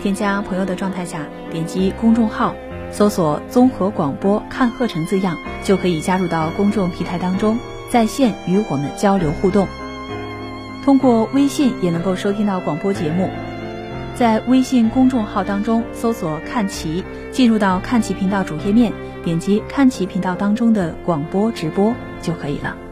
添加朋友的状态下，点击公众号，搜索“综合广播看鹤城”字样，就可以加入到公众平台当中，在线与我们交流互动。通过微信也能够收听到广播节目，在微信公众号当中搜索“看齐”，进入到看齐频道主页面，点击看齐频道当中的广播直播就可以了。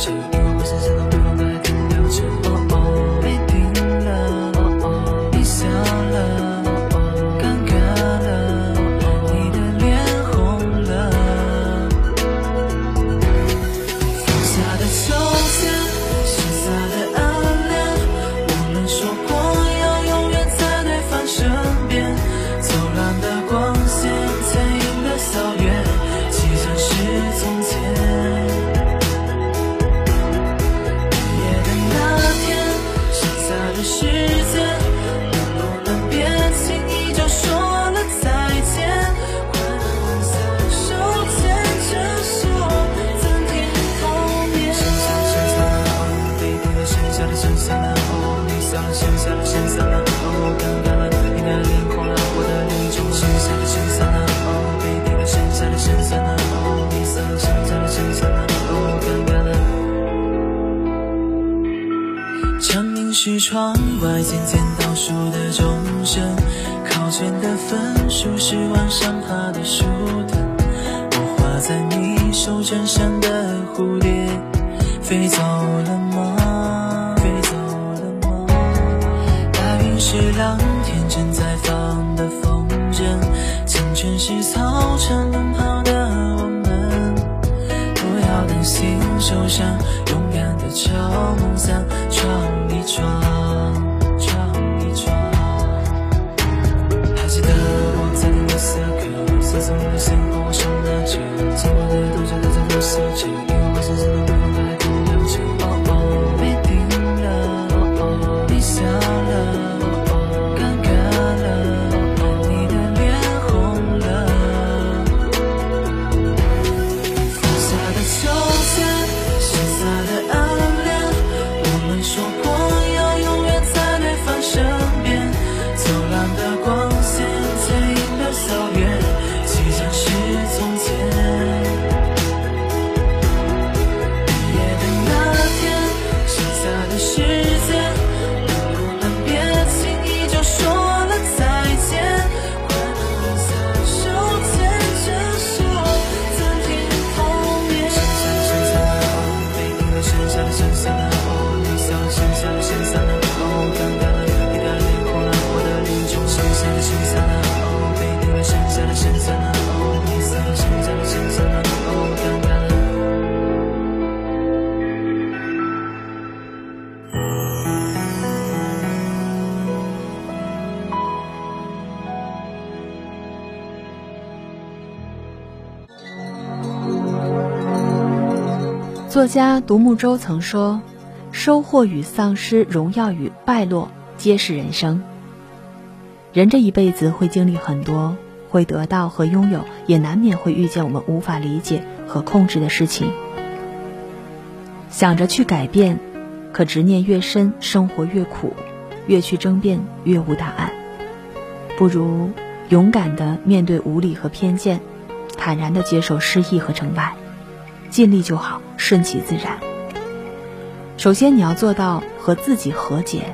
在窗外渐渐倒数的钟声，考卷的分数是往上爬的树藤。我画在你手掌上的蝴蝶，飞走了笑作家独木舟曾说：“收获与丧失，荣耀与败落，皆是人生。人这一辈子会经历很多，会得到和拥有，也难免会遇见我们无法理解和控制的事情。想着去改变，可执念越深，生活越苦；越去争辩，越无答案。不如勇敢的面对无理和偏见，坦然的接受失意和成败。”尽力就好，顺其自然。首先，你要做到和自己和解。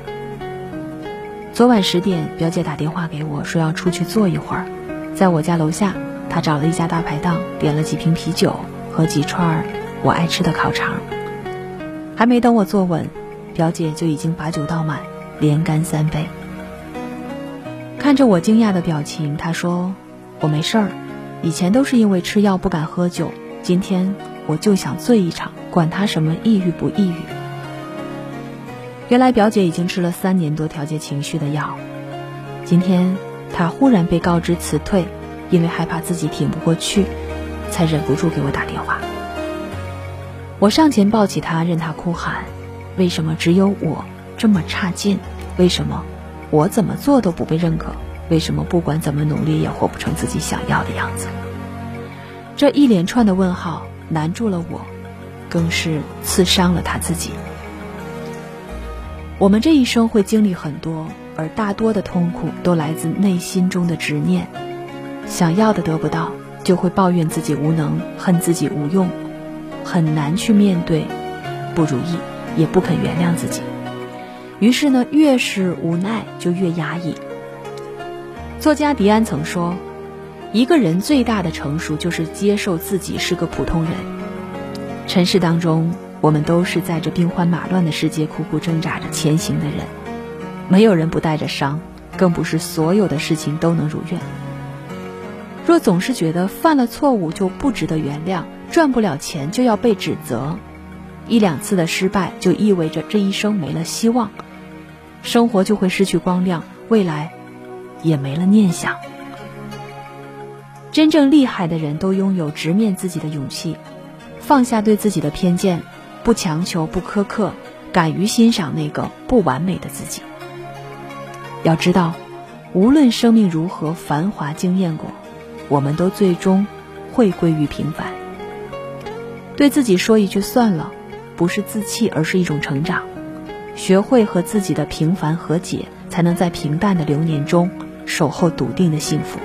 昨晚十点，表姐打电话给我说要出去坐一会儿，在我家楼下，她找了一家大排档，点了几瓶啤酒和几串我爱吃的烤肠。还没等我坐稳，表姐就已经把酒倒满，连干三杯。看着我惊讶的表情，她说：“我没事儿，以前都是因为吃药不敢喝酒，今天。”我就想醉一场，管他什么抑郁不抑郁。原来表姐已经吃了三年多调节情绪的药，今天她忽然被告知辞退，因为害怕自己挺不过去，才忍不住给我打电话。我上前抱起她，任她哭喊：“为什么只有我这么差劲？为什么我怎么做都不被认可？为什么不管怎么努力也活不成自己想要的样子？”这一连串的问号。难住了我，更是刺伤了他自己。我们这一生会经历很多，而大多的痛苦都来自内心中的执念。想要的得不到，就会抱怨自己无能，恨自己无用，很难去面对不如意，也不肯原谅自己。于是呢，越是无奈，就越压抑。作家迪安曾说。一个人最大的成熟，就是接受自己是个普通人。尘世当中，我们都是在这兵荒马乱的世界苦苦挣扎着前行的人。没有人不带着伤，更不是所有的事情都能如愿。若总是觉得犯了错误就不值得原谅，赚不了钱就要被指责，一两次的失败就意味着这一生没了希望，生活就会失去光亮，未来也没了念想。真正厉害的人都拥有直面自己的勇气，放下对自己的偏见，不强求，不苛刻，敢于欣赏那个不完美的自己。要知道，无论生命如何繁华惊艳过，我们都最终会归于平凡。对自己说一句算了，不是自弃，而是一种成长。学会和自己的平凡和解，才能在平淡的流年中守候笃定的幸福。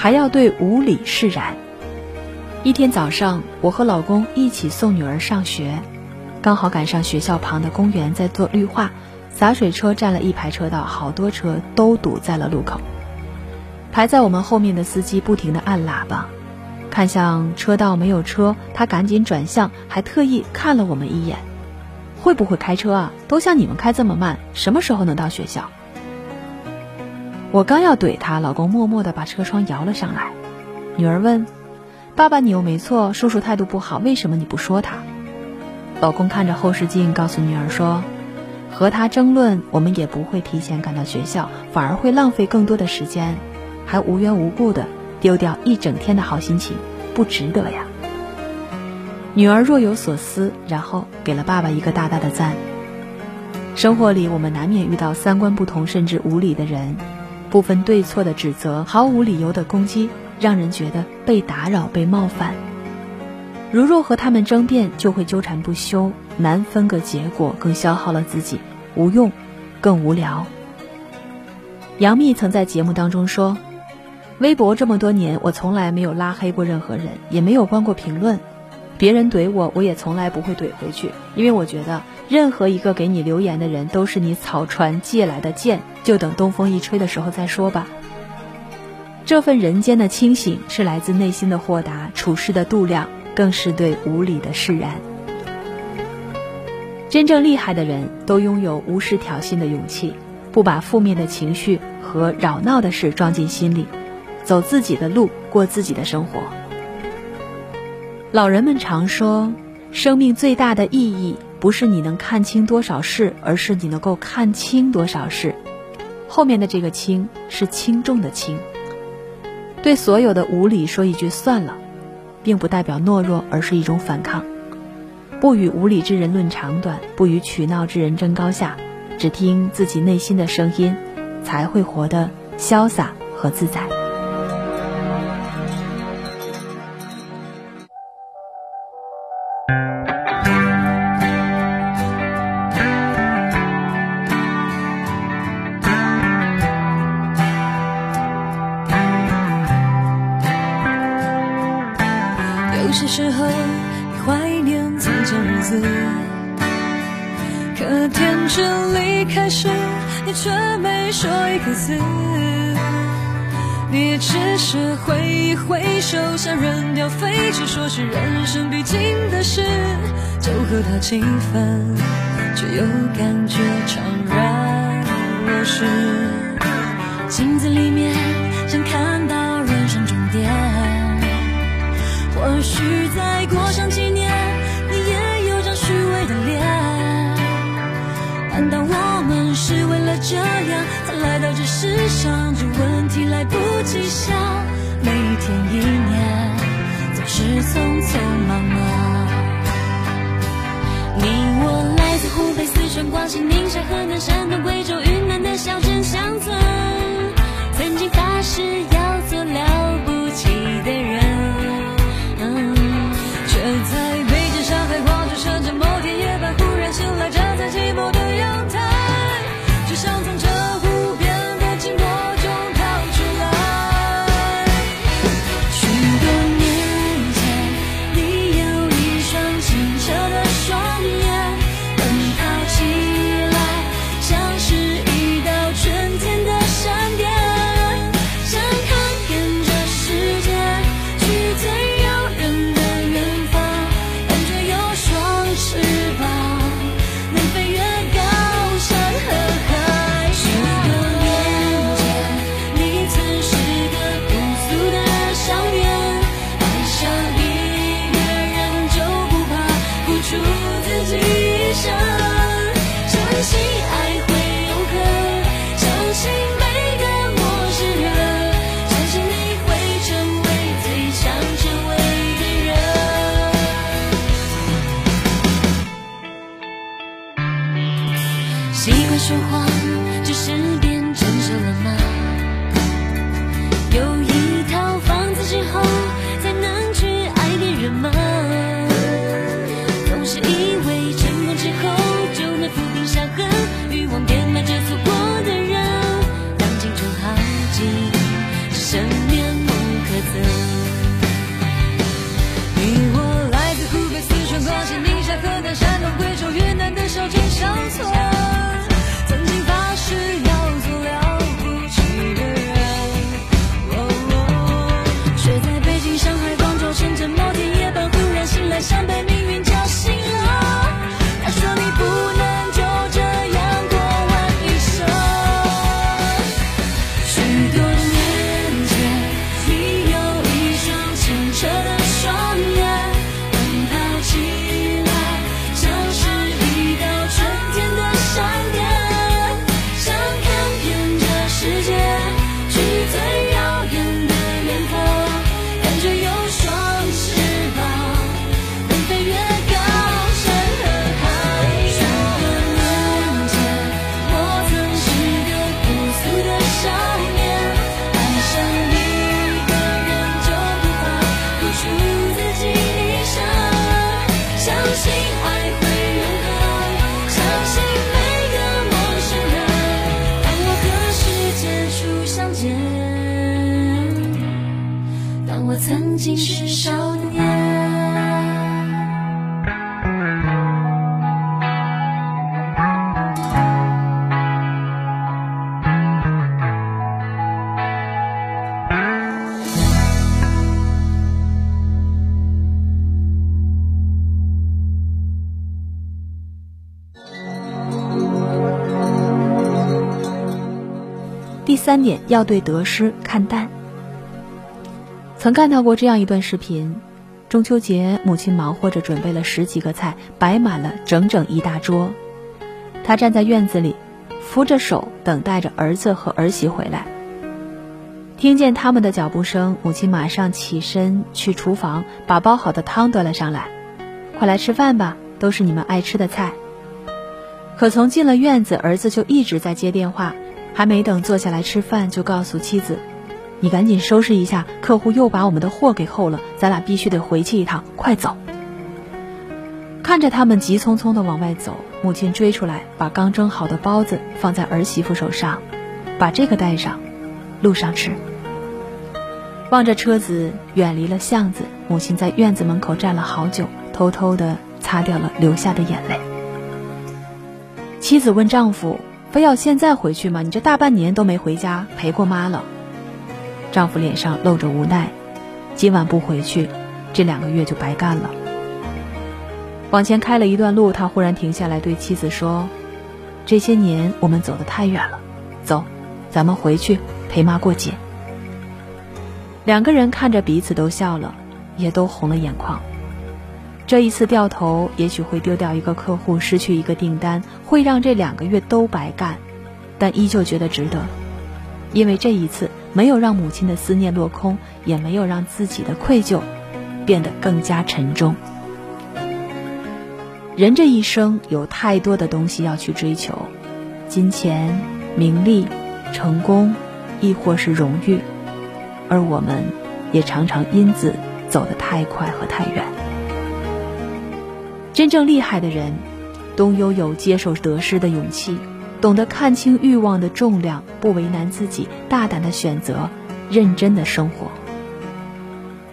还要对无理释然。一天早上，我和老公一起送女儿上学，刚好赶上学校旁的公园在做绿化，洒水车占了一排车道，好多车都堵在了路口。排在我们后面的司机不停地按喇叭，看向车道没有车，他赶紧转向，还特意看了我们一眼：“会不会开车啊？都像你们开这么慢，什么时候能到学校？”我刚要怼他，老公默默地把车窗摇了上来。女儿问：“爸爸，你又没错，叔叔态度不好，为什么你不说他？”老公看着后视镜，告诉女儿说：“和他争论，我们也不会提前赶到学校，反而会浪费更多的时间，还无缘无故的丢掉一整天的好心情，不值得呀。”女儿若有所思，然后给了爸爸一个大大的赞。生活里，我们难免遇到三观不同甚至无理的人。不分对错的指责，毫无理由的攻击，让人觉得被打扰、被冒犯。如若和他们争辩，就会纠缠不休，难分个结果，更消耗了自己，无用，更无聊。杨幂曾在节目当中说：“微博这么多年，我从来没有拉黑过任何人，也没有关过评论。别人怼我，我也从来不会怼回去，因为我觉得。”任何一个给你留言的人，都是你草船借来的箭，就等东风一吹的时候再说吧。这份人间的清醒，是来自内心的豁达，处事的度量，更是对无理的释然。真正厉害的人都拥有无视挑衅的勇气，不把负面的情绪和扰闹的事装进心里，走自己的路，过自己的生活。老人们常说生命最大的意义不是你能看清多少事而是你能够看清多少事。后面的这个轻是轻重的轻。对所有的无理说一句算了并不代表懦弱而是一种反抗。不与无理之人论长短不与取闹之人争高下只听自己内心的声音才会活得潇洒和自在。时候，你怀念从前日子。可天真离开时，你却没说一个字。你只是挥一挥手，像扔掉废纸，说是人生必经的事。就和他几分，却又感觉怅然若失。镜子里面，想看到。或许再过上几年你也有张虚伪的脸。难道我们是为了这样才来到这世上？这问题来不及想每一天一年总是匆匆忙忙。你我来自湖北四川广西宁夏河南山东贵州云南的小镇交错曾经是少年。第三点要对得失看淡。曾看到过这样一段视频中秋节母亲忙活着准备了十几个菜摆满了整整一大桌。她站在院子里扶着手等待着儿子和儿媳回来。听见他们的脚步声母亲马上起身去厨房把煲好的汤端了上来。快来吃饭吧都是你们爱吃的菜。可从进了院子儿子就一直在接电话还没等坐下来吃饭就告诉妻子你赶紧收拾一下，客户又把我们的货给扣了，咱俩必须得回去一趟，快走。”看着他们急匆匆的往外走，母亲追出来，把刚蒸好的包子放在儿媳妇手上，把这个带上，路上吃。望着车子远离了巷子，母亲在院子门口站了好久，偷偷的擦掉了流下的眼泪。妻子问丈夫：“非要现在回去吗？你这大半年都没回家陪过妈了。”丈夫脸上露着无奈：“今晚不回去，这两个月就白干了。”往前开了一段路，他忽然停下来对妻子说：“这些年我们走得太远了，走，咱们回去陪妈过节。”两个人看着彼此都笑了，也都红了眼眶。这一次掉头，也许会丢掉一个客户，失去一个订单，会让这两个月都白干，但依旧觉得值得，因为这一次没有让母亲的思念落空，也没有让自己的愧疚变得更加沉重。人这一生有太多的东西要去追求，金钱、名利、成功，亦或是荣誉。而我们，也常常因此走得太快和太远。真正厉害的人，都拥有接受得失的勇气，懂得看清欲望的重量，不为难自己，大胆的选择，认真的生活。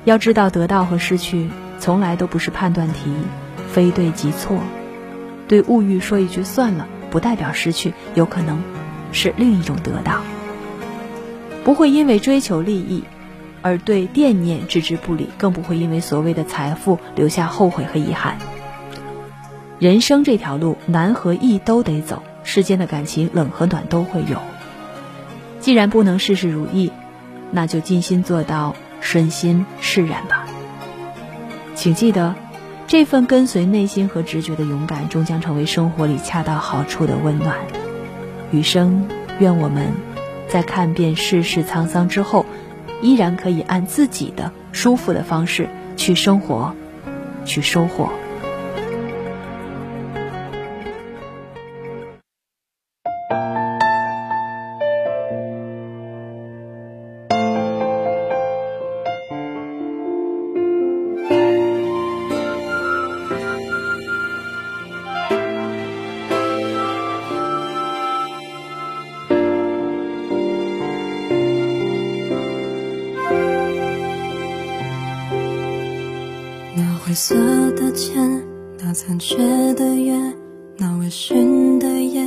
要知道，得到和失去从来都不是判断题，非对即错。对物欲说一句算了，不代表失去，有可能是另一种得到。不会因为追求利益，而对惦念置之不理，更不会因为所谓的财富留下后悔和遗憾。人生这条路，难和易都得走，世间的感情冷和暖都会有。既然不能事事如意，那就尽心做到顺心释然吧。请记得，这份跟随内心和直觉的勇敢，终将成为生活里恰到好处的温暖。余生，愿我们。在看遍世事沧桑之后，依然可以按自己的舒服的方式去生活，去收获。色的天，那残缺的月，那微醺的眼，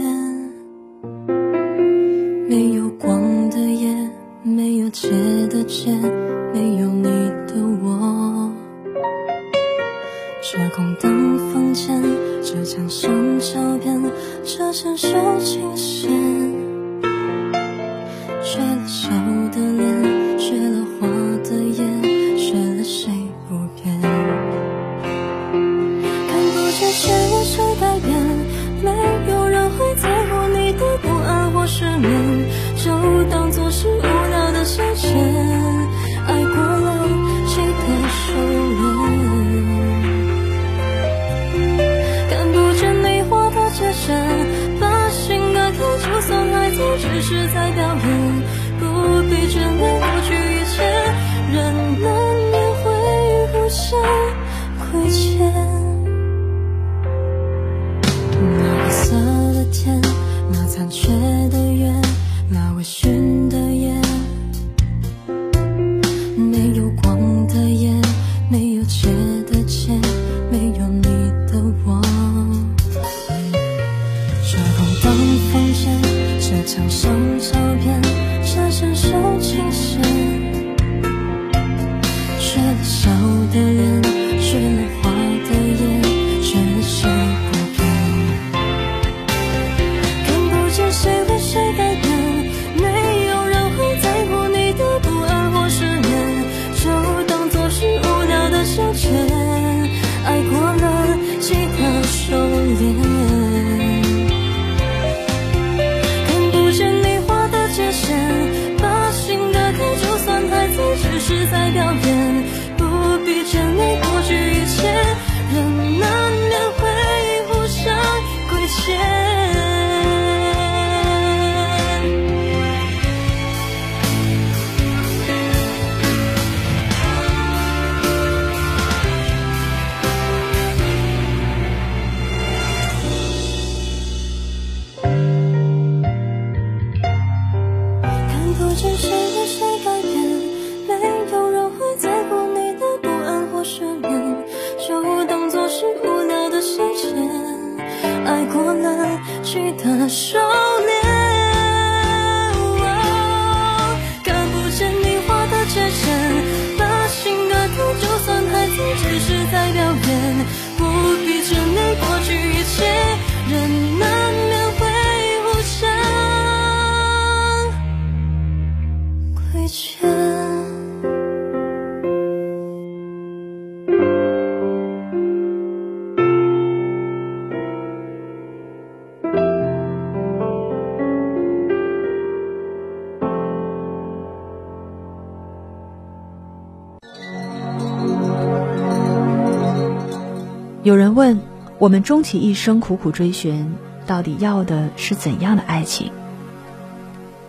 我们终其一生苦苦追寻，到底要的是怎样的爱情？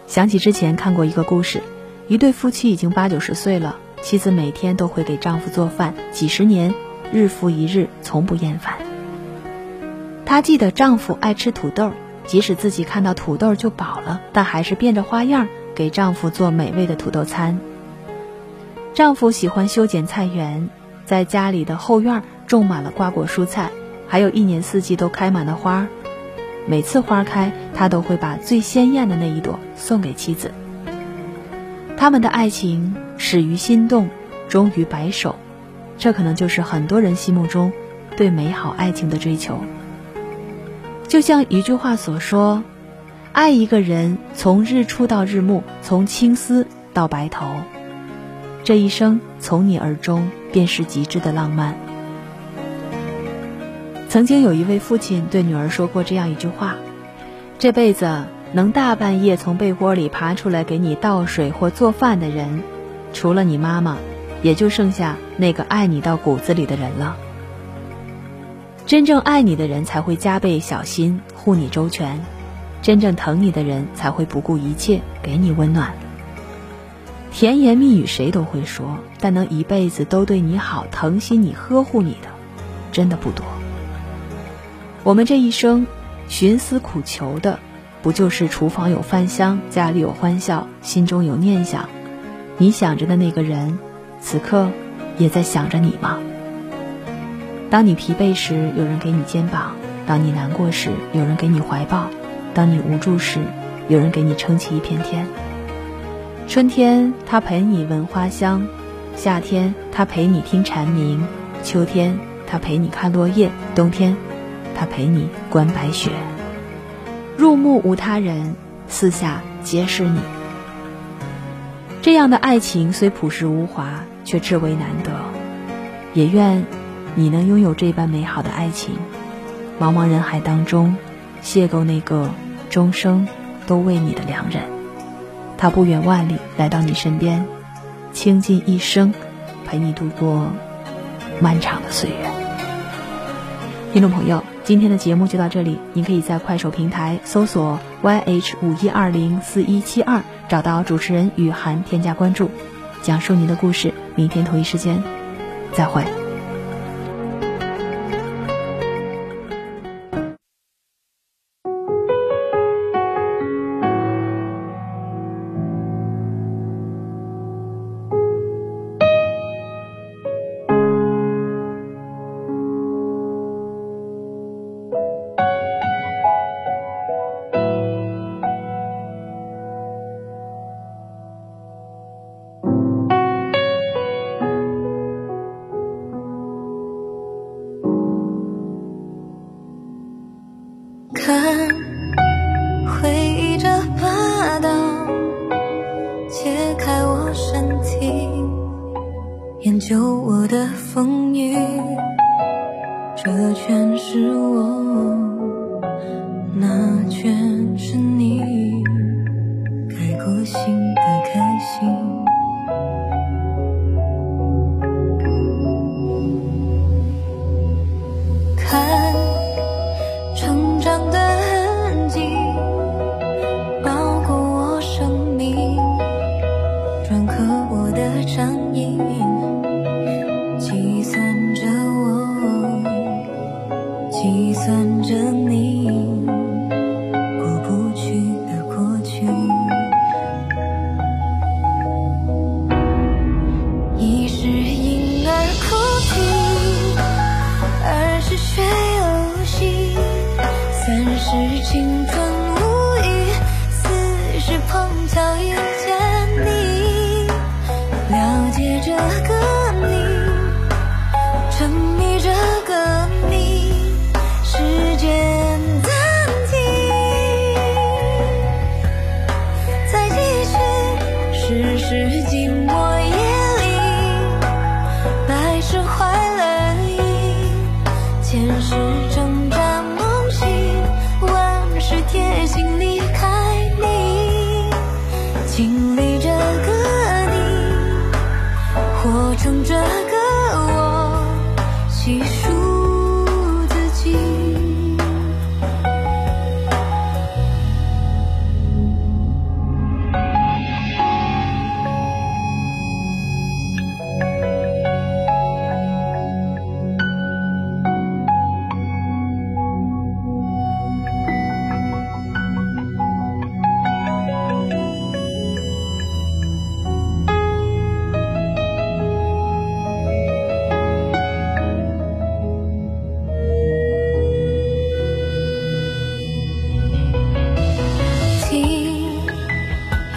想起之前看过一个故事，一对夫妻已经八九十岁了，妻子每天都会给丈夫做饭，几十年，日复一日，从不厌烦。她记得丈夫爱吃土豆，即使自己看到土豆就饱了，但还是变着花样给丈夫做美味的土豆餐。丈夫喜欢修剪菜园，在家里的后院。种满了瓜果蔬菜，还有一年四季都开满了花儿。每次花开，他都会把最鲜艳的那一朵送给妻子。他们的爱情始于心动，终于白首，这可能就是很多人心目中对美好爱情的追求。就像一句话所说：“爱一个人，从日出到日暮，从青丝到白头，这一生从你而终，便是极致的浪漫。”曾经有一位父亲对女儿说过这样一句话：“这辈子能大半夜从被窝里爬出来给你倒水或做饭的人，除了你妈妈，也就剩下那个爱你到骨子里的人了。真正爱你的人才会加倍小心护你周全，真正疼你的人才会不顾一切给你温暖。甜言蜜语谁都会说，但能一辈子都对你好、疼惜你、呵护你的，真的不多。”我们这一生，寻思苦求的，不就是厨房有饭香，家里有欢笑，心中有念想？你想着的那个人，此刻也在想着你吗？当你疲惫时，有人给你肩膀；当你难过时，有人给你怀抱；当你无助时，有人给你撑起一片天。春天，他陪你闻花香；夏天，他陪你听蝉鸣；秋天，他陪你看落叶；冬天。他陪你观白雪，入目无他人，四下皆是你。这样的爱情虽朴实无华，却至为难得。也愿你能拥有这般美好的爱情，茫茫人海当中，邂逅那个终生都为你的良人。他不远万里来到你身边，倾尽一生陪你度过漫长的岁月。听众朋友。今天的节目就到这里，您可以在快手平台搜索 YH 五一二零四一七二，找到主持人雨涵，添加关注，讲述您的故事。明天同一时间，再会。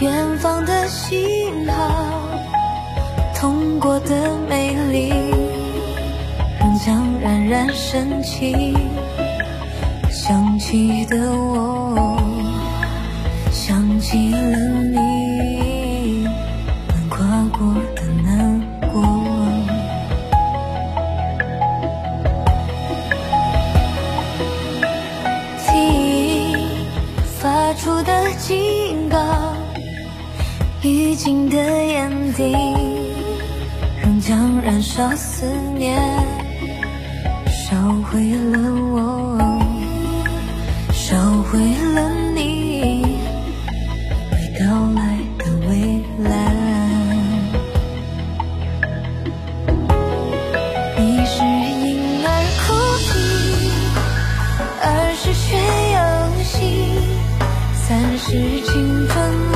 远方的信号，通过的美丽，仍将冉冉升起。想起的我，已经的眼底，仍将燃烧思念，烧毁了我，烧毁了你，未到来的未来。你是婴儿哭泣。二是学游戏，三十青春